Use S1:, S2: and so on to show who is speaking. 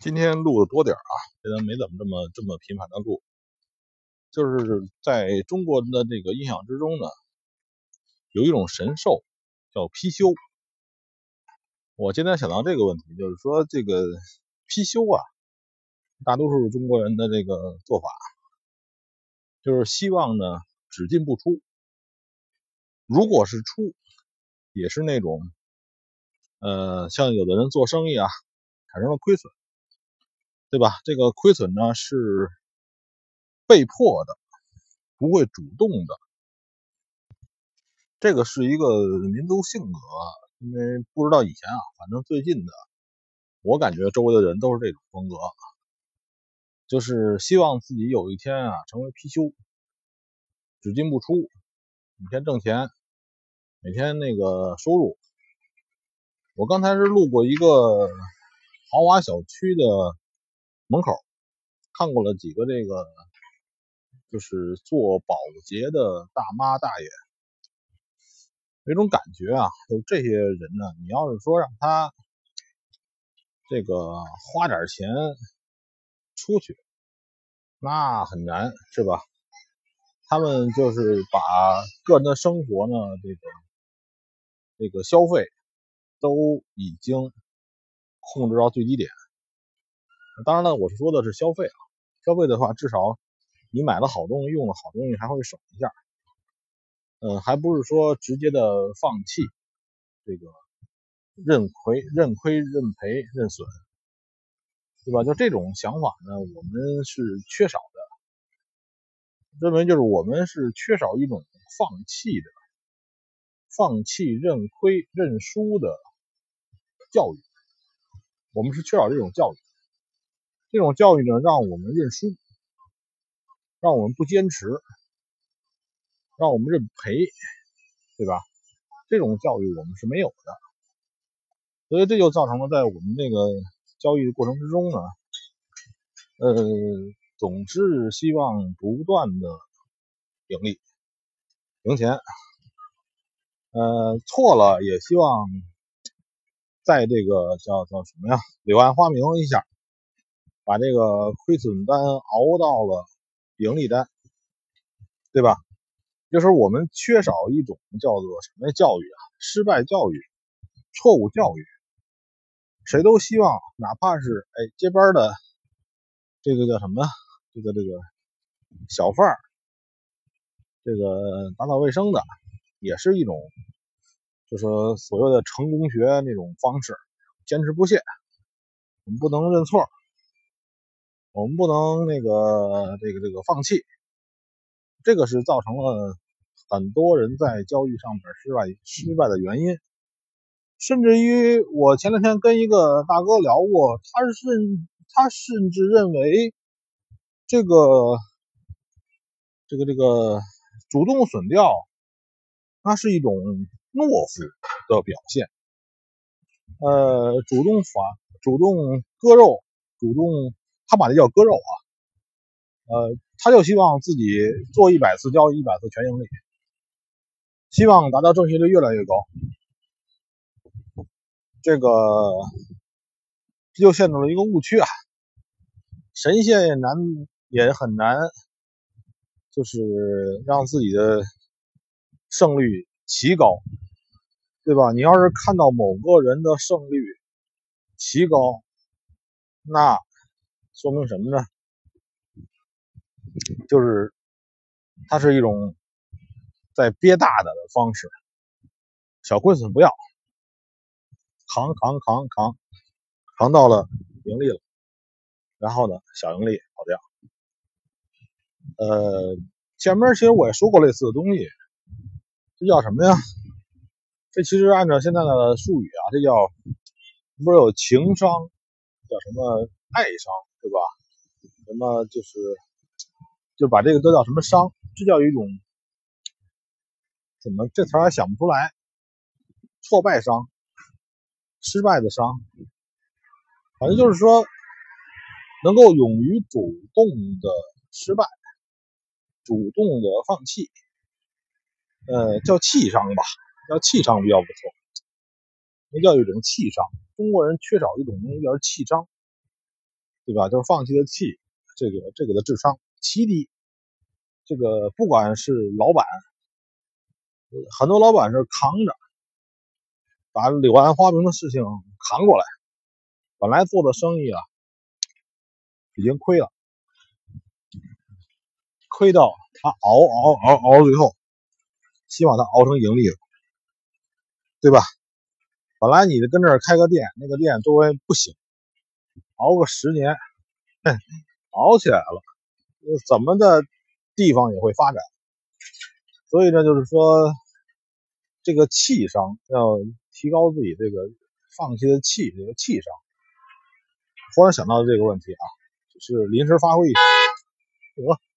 S1: 今天录的多点啊，现在没怎么这么这么频繁的录。就是在中国人的这个印象之中呢，有一种神兽叫貔貅。我今天想到这个问题，就是说这个貔貅啊，大多数中国人的这个做法，就是希望呢只进不出。如果是出，也是那种，呃，像有的人做生意啊，产生了亏损。对吧？这个亏损呢是被迫的，不会主动的。这个是一个民族性格，因为不知道以前啊，反正最近的，我感觉周围的人都是这种风格，就是希望自己有一天啊成为貔貅，只进不出，每天挣钱，每天那个收入。我刚才是路过一个豪华小区的。门口看过了几个这个，就是做保洁的大妈大爷，有种感觉啊，就这些人呢，你要是说让他这个花点钱出去，那很难，是吧？他们就是把个人的生活呢，这个这个消费都已经控制到最低点。当然了，我是说的是消费啊。消费的话，至少你买了好东西，用了好东西，还会省一下。嗯，还不是说直接的放弃，这个认亏、认亏、认赔、认损，对吧？就这种想法呢，我们是缺少的。认为就是我们是缺少一种放弃的、放弃认亏认输的教育。我们是缺少这种教育。这种教育呢，让我们认输，让我们不坚持，让我们认赔，对吧？这种教育我们是没有的，所以这就造成了在我们这个交易的过程之中呢，呃，总是希望不断的盈利、赢钱，呃，错了也希望在这个叫叫什么呀，柳暗花明一下。把这个亏损单熬到了盈利单，对吧？就是我们缺少一种叫做什么教育啊？失败教育、错误教育。谁都希望，哪怕是哎接班的这个叫什么？这个这个小贩儿，这个打扫卫生的，也是一种，就说所谓的成功学那种方式，坚持不懈，我们不能认错。我们不能那个这个这个放弃，这个是造成了很多人在交易上面失败失败的原因。甚至于我前两天跟一个大哥聊过，他是他甚至认为这个这个这个主动损掉，那是一种懦夫的表现。呃，主动反主动割肉，主动。他把那叫割肉啊，呃，他就希望自己做一百次交易，一百次全盈利，希望达到正确率越来越高。这个这就陷入了一个误区啊，神仙也难，也很难，就是让自己的胜率奇高，对吧？你要是看到某个人的胜率奇高，那。说明什么呢？就是它是一种在憋大的方式，小亏损不要，扛扛扛扛扛到了盈利了，然后呢小盈利跑掉。呃，前面其实我也说过类似的东西，这叫什么呀？这其实按照现在的术语啊，这叫不是有情商，叫什么爱商？对吧？什么就是，就把这个都叫什么伤？这叫一种怎么这词还想不出来？挫败伤，失败的伤，反正就是说，能够勇于主动的失败，主动的放弃，呃，叫气伤吧，叫气伤比较不错，那叫一种气伤。中国人缺少一种东西叫气伤。对吧？就是放弃的弃，这个这个的智商极低。这个不管是老板，很多老板是扛着把柳暗花明的事情扛过来，本来做的生意啊已经亏了，亏到他熬熬熬熬最后，希望他熬成盈利了，对吧？本来你跟这儿开个店，那个店周围不行，熬个十年，熬起来了，怎么的地方也会发展。所以呢，就是说这个气商要提高自己这个放弃的气，这个气商。忽然想到这个问题啊，就是临时发挥一下，得。